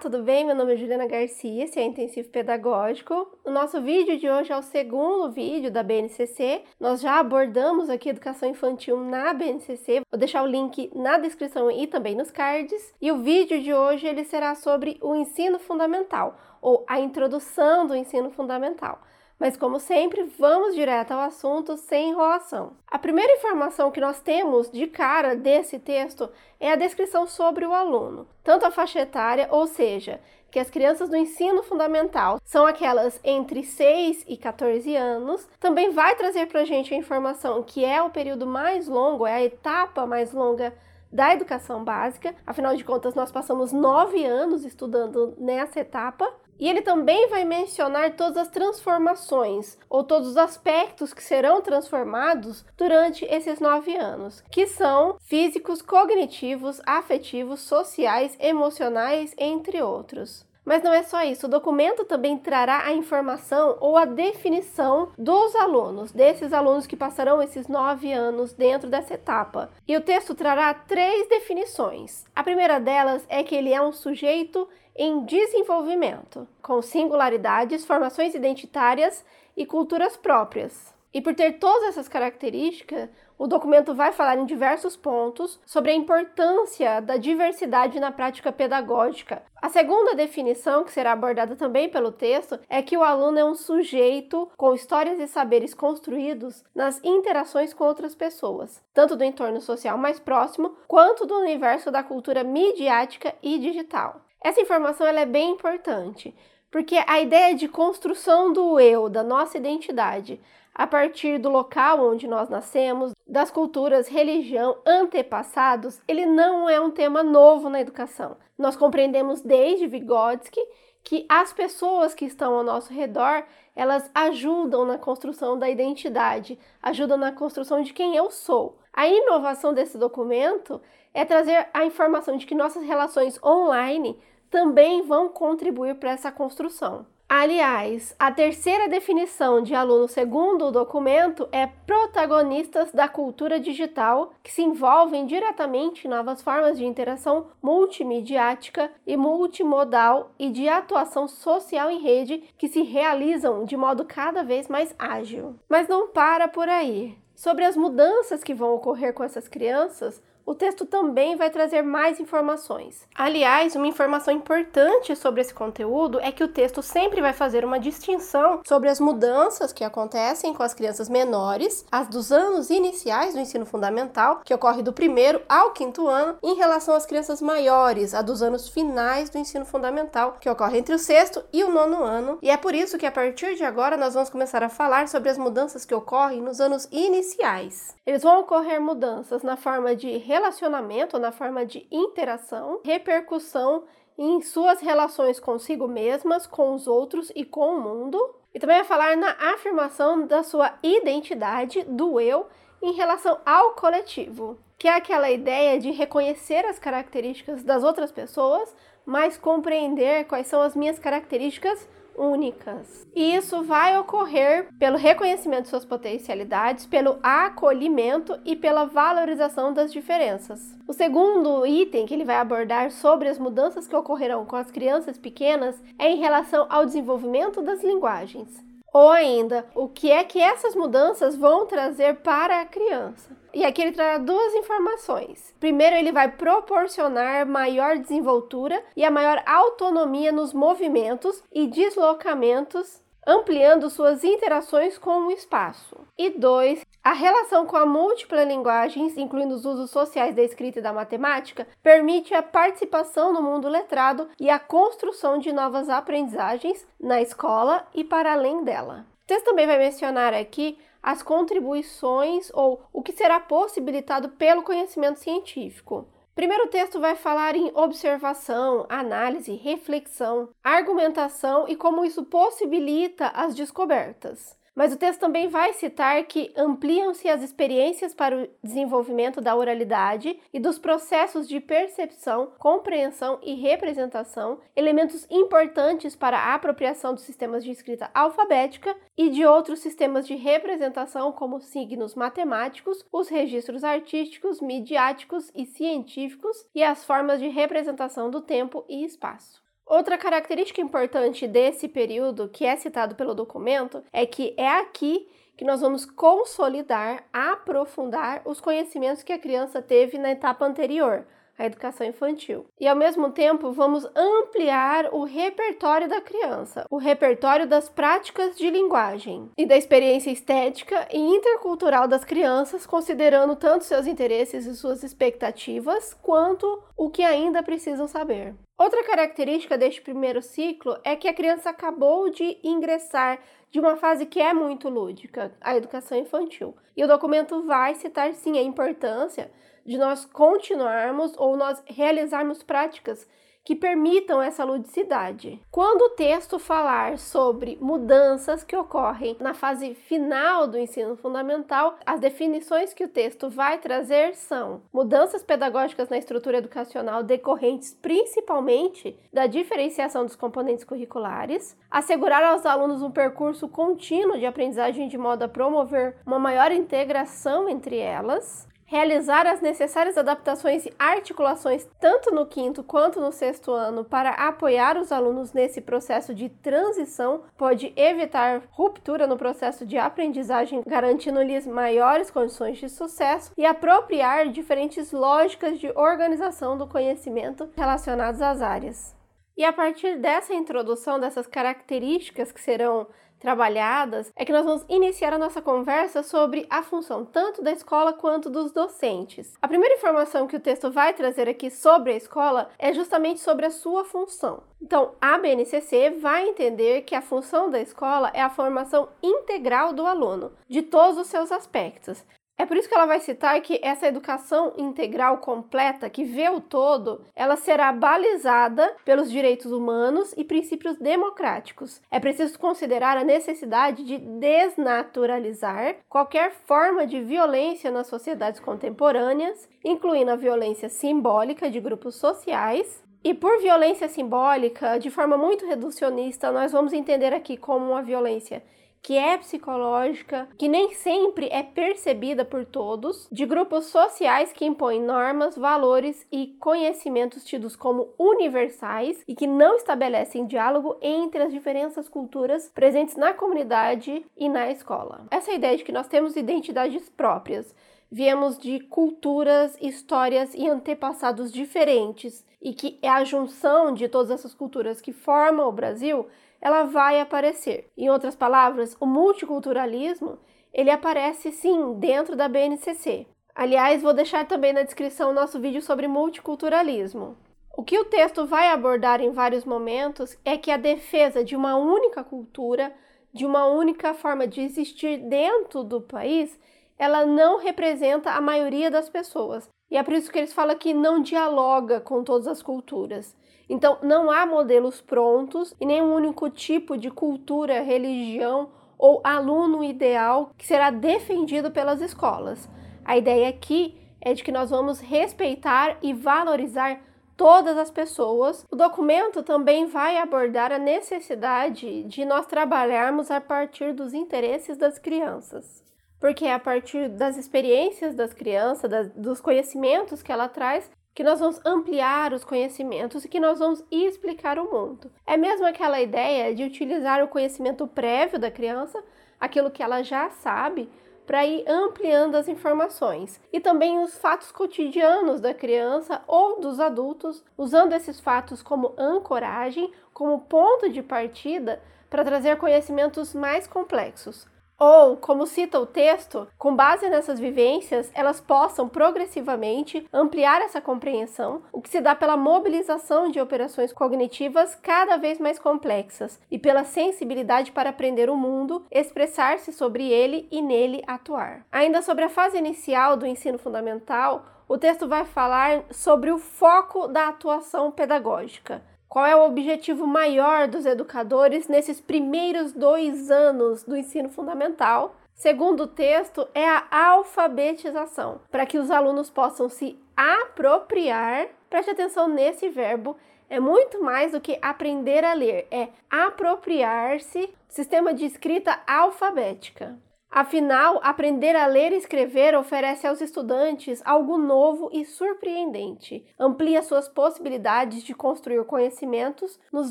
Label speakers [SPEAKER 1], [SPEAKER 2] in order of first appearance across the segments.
[SPEAKER 1] tudo bem? Meu nome é Juliana Garcia, esse é Intensivo Pedagógico. O nosso vídeo de hoje é o segundo vídeo da BNCC. Nós já abordamos aqui educação infantil na BNCC. Vou deixar o link na descrição e também nos cards. E o vídeo de hoje ele será sobre o ensino fundamental ou a introdução do ensino fundamental. Mas, como sempre, vamos direto ao assunto sem enrolação. A primeira informação que nós temos de cara desse texto é a descrição sobre o aluno, tanto a faixa etária, ou seja, que as crianças do ensino fundamental são aquelas entre 6 e 14 anos. Também vai trazer para a gente a informação que é o período mais longo, é a etapa mais longa da educação básica. Afinal de contas, nós passamos nove anos estudando nessa etapa. E ele também vai mencionar todas as transformações ou todos os aspectos que serão transformados durante esses nove anos, que são físicos, cognitivos, afetivos, sociais, emocionais, entre outros. Mas não é só isso, o documento também trará a informação ou a definição dos alunos, desses alunos que passarão esses nove anos dentro dessa etapa. E o texto trará três definições. A primeira delas é que ele é um sujeito em desenvolvimento, com singularidades, formações identitárias e culturas próprias. E por ter todas essas características, o documento vai falar em diversos pontos sobre a importância da diversidade na prática pedagógica. A segunda definição, que será abordada também pelo texto, é que o aluno é um sujeito com histórias e saberes construídos nas interações com outras pessoas, tanto do entorno social mais próximo quanto do universo da cultura midiática e digital. Essa informação ela é bem importante, porque a ideia de construção do eu, da nossa identidade, a partir do local onde nós nascemos, das culturas, religião, antepassados, ele não é um tema novo na educação. Nós compreendemos desde Vygotsky que as pessoas que estão ao nosso redor, elas ajudam na construção da identidade, ajudam na construção de quem eu sou. A inovação desse documento é trazer a informação de que nossas relações online também vão contribuir para essa construção. Aliás, a terceira definição de aluno segundo o documento é protagonistas da cultura digital que se envolvem diretamente em novas formas de interação multimediática e multimodal e de atuação social em rede que se realizam de modo cada vez mais ágil. Mas não para por aí. Sobre as mudanças que vão ocorrer com essas crianças, o texto também vai trazer mais informações. Aliás, uma informação importante sobre esse conteúdo é que o texto sempre vai fazer uma distinção sobre as mudanças que acontecem com as crianças menores, as dos anos iniciais do ensino fundamental, que ocorre do primeiro ao quinto ano, em relação às crianças maiores, a dos anos finais do ensino fundamental, que ocorre entre o sexto e o nono ano. E é por isso que a partir de agora nós vamos começar a falar sobre as mudanças que ocorrem nos anos iniciais. Eles vão ocorrer mudanças na forma de relacionamento, na forma de interação, repercussão em suas relações consigo mesmas, com os outros e com o mundo. E também vai falar na afirmação da sua identidade, do eu, em relação ao coletivo, que é aquela ideia de reconhecer as características das outras pessoas, mas compreender quais são as minhas características únicas. E isso vai ocorrer pelo reconhecimento de suas potencialidades, pelo acolhimento e pela valorização das diferenças. O segundo item que ele vai abordar sobre as mudanças que ocorrerão com as crianças pequenas é em relação ao desenvolvimento das linguagens. Ou ainda, o que é que essas mudanças vão trazer para a criança? E aqui ele trará duas informações. Primeiro, ele vai proporcionar maior desenvoltura e a maior autonomia nos movimentos e deslocamentos ampliando suas interações com o espaço. E dois, a relação com a múltipla linguagens, incluindo os usos sociais da escrita e da matemática, permite a participação no mundo letrado e a construção de novas aprendizagens na escola e para além dela. O texto também vai mencionar aqui as contribuições ou o que será possibilitado pelo conhecimento científico. Primeiro texto vai falar em observação, análise, reflexão, argumentação e como isso possibilita as descobertas. Mas o texto também vai citar que ampliam-se as experiências para o desenvolvimento da oralidade e dos processos de percepção, compreensão e representação, elementos importantes para a apropriação dos sistemas de escrita alfabética e de outros sistemas de representação, como signos matemáticos, os registros artísticos, midiáticos e científicos e as formas de representação do tempo e espaço. Outra característica importante desse período, que é citado pelo documento, é que é aqui que nós vamos consolidar, aprofundar os conhecimentos que a criança teve na etapa anterior, a educação infantil. E ao mesmo tempo, vamos ampliar o repertório da criança, o repertório das práticas de linguagem e da experiência estética e intercultural das crianças, considerando tanto seus interesses e suas expectativas, quanto o que ainda precisam saber. Outra característica deste primeiro ciclo é que a criança acabou de ingressar de uma fase que é muito lúdica, a educação infantil. E o documento vai citar sim a importância de nós continuarmos ou nós realizarmos práticas que permitam essa ludicidade. Quando o texto falar sobre mudanças que ocorrem na fase final do ensino fundamental, as definições que o texto vai trazer são mudanças pedagógicas na estrutura educacional decorrentes principalmente da diferenciação dos componentes curriculares, assegurar aos alunos um percurso contínuo de aprendizagem de modo a promover uma maior integração entre elas, realizar as necessárias adaptações e articulações tanto no quinto quanto no sexto ano para apoiar os alunos nesse processo de transição pode evitar ruptura no processo de aprendizagem, garantindo-lhes maiores condições de sucesso e apropriar diferentes lógicas de organização do conhecimento relacionados às áreas. E a partir dessa introdução, dessas características que serão trabalhadas, é que nós vamos iniciar a nossa conversa sobre a função tanto da escola quanto dos docentes. A primeira informação que o texto vai trazer aqui sobre a escola é justamente sobre a sua função. Então, a BNCC vai entender que a função da escola é a formação integral do aluno, de todos os seus aspectos, é por isso que ela vai citar que essa educação integral completa, que vê o todo, ela será balizada pelos direitos humanos e princípios democráticos. É preciso considerar a necessidade de desnaturalizar qualquer forma de violência nas sociedades contemporâneas, incluindo a violência simbólica de grupos sociais, e por violência simbólica, de forma muito reducionista, nós vamos entender aqui como uma violência que é psicológica, que nem sempre é percebida por todos, de grupos sociais que impõem normas, valores e conhecimentos tidos como universais e que não estabelecem diálogo entre as diferentes culturas presentes na comunidade e na escola. Essa ideia de que nós temos identidades próprias, viemos de culturas, histórias e antepassados diferentes e que é a junção de todas essas culturas que formam o Brasil ela vai aparecer. Em outras palavras, o multiculturalismo, ele aparece sim dentro da BNCC. Aliás, vou deixar também na descrição o nosso vídeo sobre multiculturalismo. O que o texto vai abordar em vários momentos é que a defesa de uma única cultura, de uma única forma de existir dentro do país, ela não representa a maioria das pessoas. E é por isso que eles falam que não dialoga com todas as culturas. Então, não há modelos prontos e nenhum único tipo de cultura, religião ou aluno ideal que será defendido pelas escolas. A ideia aqui é de que nós vamos respeitar e valorizar todas as pessoas. O documento também vai abordar a necessidade de nós trabalharmos a partir dos interesses das crianças. Porque é a partir das experiências das crianças, das, dos conhecimentos que ela traz, que nós vamos ampliar os conhecimentos e que nós vamos explicar o mundo. É mesmo aquela ideia de utilizar o conhecimento prévio da criança, aquilo que ela já sabe, para ir ampliando as informações e também os fatos cotidianos da criança ou dos adultos, usando esses fatos como ancoragem, como ponto de partida para trazer conhecimentos mais complexos. Ou, como cita o texto, com base nessas vivências, elas possam progressivamente ampliar essa compreensão, o que se dá pela mobilização de operações cognitivas cada vez mais complexas e pela sensibilidade para aprender o mundo, expressar-se sobre ele e nele atuar. Ainda sobre a fase inicial do ensino fundamental, o texto vai falar sobre o foco da atuação pedagógica. Qual é o objetivo maior dos educadores nesses primeiros dois anos do ensino fundamental? Segundo o texto, é a alfabetização, para que os alunos possam se apropriar. Preste atenção nesse verbo, é muito mais do que aprender a ler, é apropriar-se sistema de escrita alfabética. Afinal, aprender a ler e escrever oferece aos estudantes algo novo e surpreendente. Amplia suas possibilidades de construir conhecimentos nos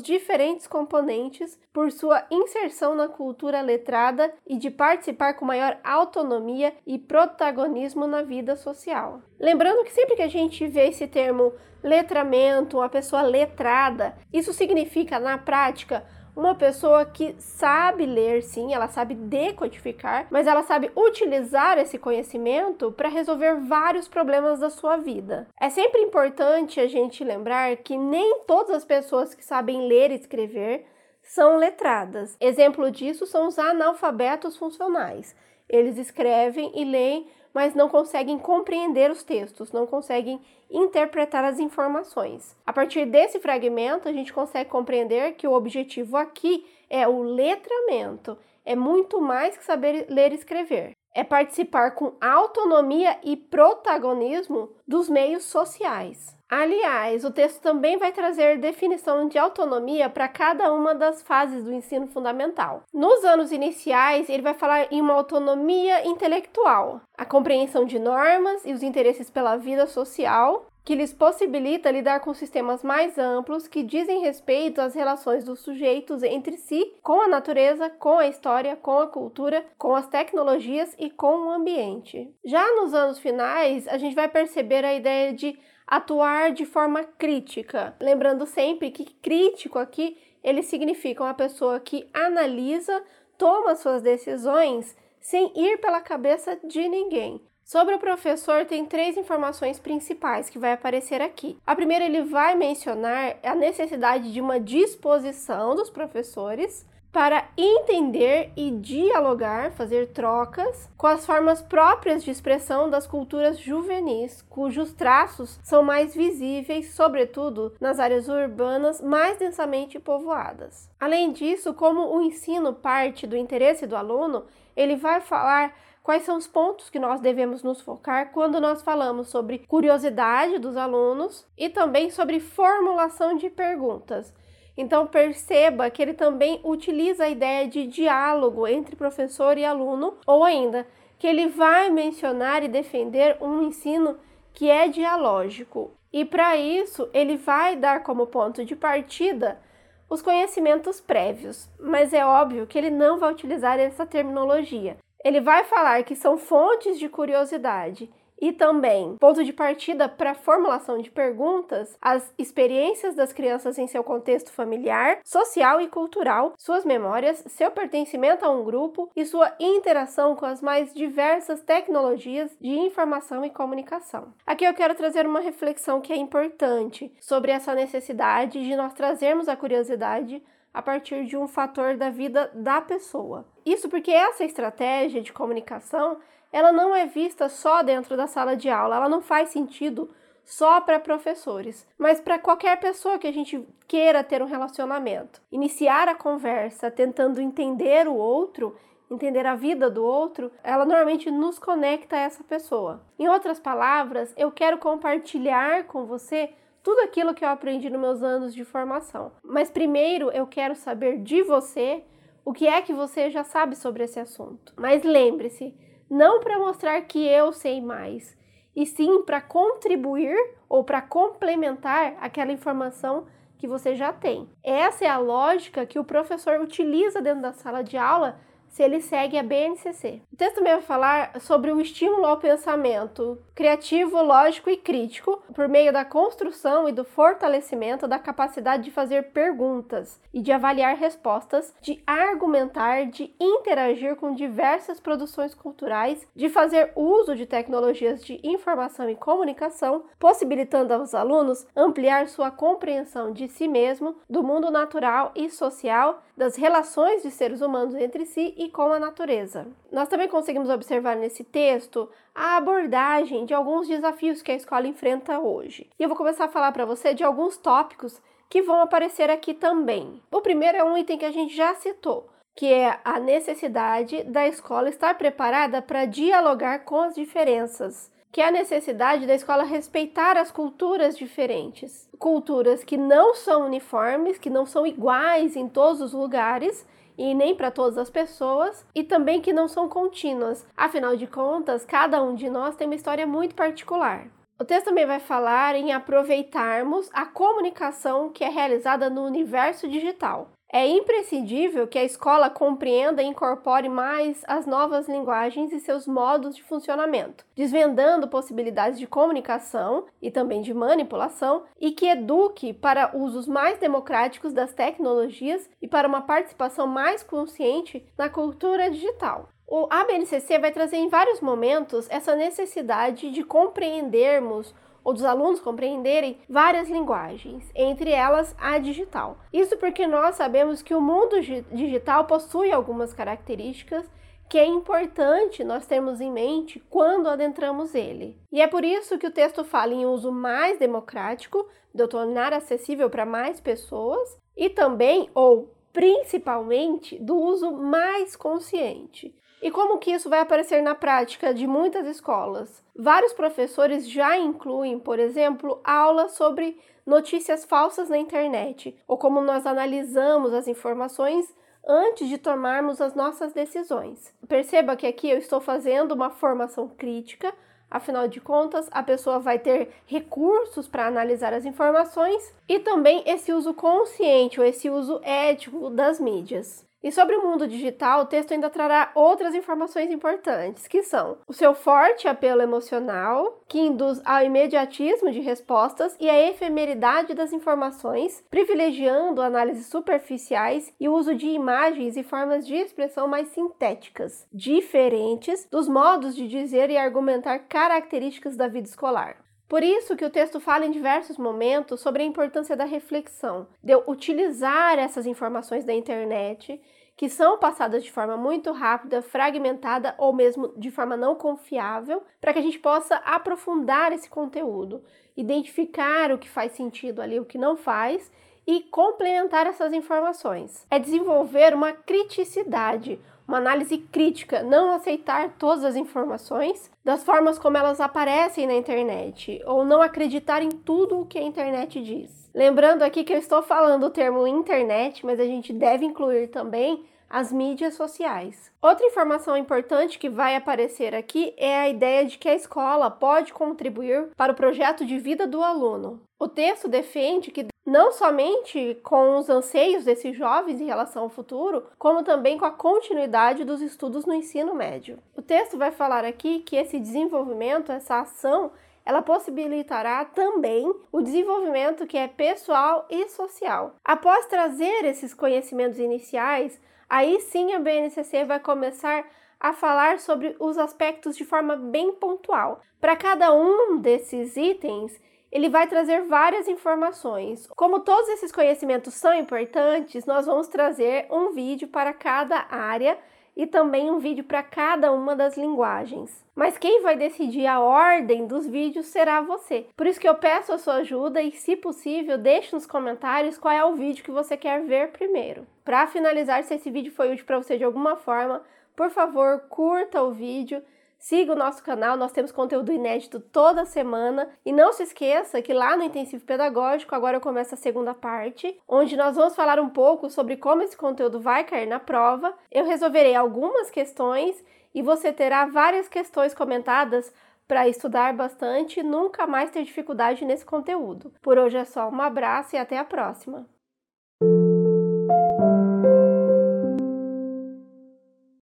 [SPEAKER 1] diferentes componentes por sua inserção na cultura letrada e de participar com maior autonomia e protagonismo na vida social. Lembrando que sempre que a gente vê esse termo letramento, uma pessoa letrada, isso significa na prática uma pessoa que sabe ler, sim, ela sabe decodificar, mas ela sabe utilizar esse conhecimento para resolver vários problemas da sua vida. É sempre importante a gente lembrar que nem todas as pessoas que sabem ler e escrever são letradas. Exemplo disso são os analfabetos funcionais. Eles escrevem e leem mas não conseguem compreender os textos, não conseguem interpretar as informações. A partir desse fragmento, a gente consegue compreender que o objetivo aqui é o letramento, é muito mais que saber ler e escrever. É participar com autonomia e protagonismo dos meios sociais. Aliás, o texto também vai trazer definição de autonomia para cada uma das fases do ensino fundamental. Nos anos iniciais, ele vai falar em uma autonomia intelectual, a compreensão de normas e os interesses pela vida social, que lhes possibilita lidar com sistemas mais amplos que dizem respeito às relações dos sujeitos entre si, com a natureza, com a história, com a cultura, com as tecnologias e com o ambiente. Já nos anos finais, a gente vai perceber a ideia de atuar de forma crítica. Lembrando sempre que crítico aqui ele significa uma pessoa que analisa, toma suas decisões sem ir pela cabeça de ninguém. Sobre o professor, tem três informações principais que vai aparecer aqui. A primeira, ele vai mencionar a necessidade de uma disposição dos professores para entender e dialogar, fazer trocas com as formas próprias de expressão das culturas juvenis, cujos traços são mais visíveis, sobretudo nas áreas urbanas mais densamente povoadas. Além disso, como o ensino parte do interesse do aluno, ele vai falar quais são os pontos que nós devemos nos focar quando nós falamos sobre curiosidade dos alunos e também sobre formulação de perguntas. Então perceba que ele também utiliza a ideia de diálogo entre professor e aluno, ou ainda que ele vai mencionar e defender um ensino que é dialógico. E para isso, ele vai dar como ponto de partida os conhecimentos prévios, mas é óbvio que ele não vai utilizar essa terminologia. Ele vai falar que são fontes de curiosidade e também ponto de partida para a formulação de perguntas, as experiências das crianças em seu contexto familiar, social e cultural, suas memórias, seu pertencimento a um grupo e sua interação com as mais diversas tecnologias de informação e comunicação. Aqui eu quero trazer uma reflexão que é importante sobre essa necessidade de nós trazermos a curiosidade a partir de um fator da vida da pessoa. Isso porque essa estratégia de comunicação ela não é vista só dentro da sala de aula, ela não faz sentido só para professores, mas para qualquer pessoa que a gente queira ter um relacionamento. Iniciar a conversa tentando entender o outro, entender a vida do outro, ela normalmente nos conecta a essa pessoa. Em outras palavras, eu quero compartilhar com você tudo aquilo que eu aprendi nos meus anos de formação. Mas primeiro eu quero saber de você o que é que você já sabe sobre esse assunto. Mas lembre-se, não para mostrar que eu sei mais, e sim para contribuir ou para complementar aquela informação que você já tem. Essa é a lógica que o professor utiliza dentro da sala de aula se ele segue a BNCC. O texto também vai falar sobre o estímulo ao pensamento criativo, lógico e crítico por meio da construção e do fortalecimento da capacidade de fazer perguntas e de avaliar respostas, de argumentar, de interagir com diversas produções culturais, de fazer uso de tecnologias de informação e comunicação, possibilitando aos alunos ampliar sua compreensão de si mesmo, do mundo natural e social, das relações de seres humanos entre si e com a natureza. Nós também conseguimos observar nesse texto a abordagem de alguns desafios que a escola enfrenta hoje. E eu vou começar a falar para você de alguns tópicos que vão aparecer aqui também. O primeiro é um item que a gente já citou, que é a necessidade da escola estar preparada para dialogar com as diferenças, que é a necessidade da escola respeitar as culturas diferentes, culturas que não são uniformes, que não são iguais em todos os lugares e nem para todas as pessoas, e também que não são contínuas. Afinal de contas, cada um de nós tem uma história muito particular. O texto também vai falar em aproveitarmos a comunicação que é realizada no universo digital. É imprescindível que a escola compreenda e incorpore mais as novas linguagens e seus modos de funcionamento, desvendando possibilidades de comunicação e também de manipulação, e que eduque para usos mais democráticos das tecnologias e para uma participação mais consciente na cultura digital. O ABNCC vai trazer em vários momentos essa necessidade de compreendermos ou dos alunos compreenderem várias linguagens, entre elas a digital. Isso porque nós sabemos que o mundo digital possui algumas características que é importante nós termos em mente quando adentramos ele. E é por isso que o texto fala em uso mais democrático, de tornar acessível para mais pessoas, e também, ou principalmente, do uso mais consciente. E como que isso vai aparecer na prática de muitas escolas? Vários professores já incluem, por exemplo, aulas sobre notícias falsas na internet, ou como nós analisamos as informações antes de tomarmos as nossas decisões. Perceba que aqui eu estou fazendo uma formação crítica, afinal de contas, a pessoa vai ter recursos para analisar as informações e também esse uso consciente ou esse uso ético das mídias. E sobre o mundo digital, o texto ainda trará outras informações importantes, que são o seu forte apelo emocional, que induz ao imediatismo de respostas e a efemeridade das informações, privilegiando análises superficiais e o uso de imagens e formas de expressão mais sintéticas, diferentes dos modos de dizer e argumentar características da vida escolar. Por isso que o texto fala em diversos momentos sobre a importância da reflexão, de utilizar essas informações da internet, que são passadas de forma muito rápida, fragmentada ou mesmo de forma não confiável, para que a gente possa aprofundar esse conteúdo, identificar o que faz sentido ali, o que não faz e complementar essas informações. É desenvolver uma criticidade, uma análise crítica, não aceitar todas as informações das formas como elas aparecem na internet, ou não acreditar em tudo o que a internet diz. Lembrando aqui que eu estou falando o termo internet, mas a gente deve incluir também as mídias sociais. Outra informação importante que vai aparecer aqui é a ideia de que a escola pode contribuir para o projeto de vida do aluno. O texto defende que não somente com os anseios desses jovens em relação ao futuro, como também com a continuidade dos estudos no ensino médio. O texto vai falar aqui que esse desenvolvimento, essa ação, ela possibilitará também o desenvolvimento que é pessoal e social. Após trazer esses conhecimentos iniciais, aí sim a BNCC vai começar a falar sobre os aspectos de forma bem pontual. Para cada um desses itens, ele vai trazer várias informações. Como todos esses conhecimentos são importantes, nós vamos trazer um vídeo para cada área e também um vídeo para cada uma das linguagens. Mas quem vai decidir a ordem dos vídeos será você. Por isso que eu peço a sua ajuda e, se possível, deixe nos comentários qual é o vídeo que você quer ver primeiro. Para finalizar, se esse vídeo foi útil para você de alguma forma, por favor, curta o vídeo Siga o nosso canal, nós temos conteúdo inédito toda semana. E não se esqueça que lá no Intensivo Pedagógico, agora começa a segunda parte, onde nós vamos falar um pouco sobre como esse conteúdo vai cair na prova. Eu resolverei algumas questões e você terá várias questões comentadas para estudar bastante e nunca mais ter dificuldade nesse conteúdo. Por hoje é só, um abraço e até a próxima!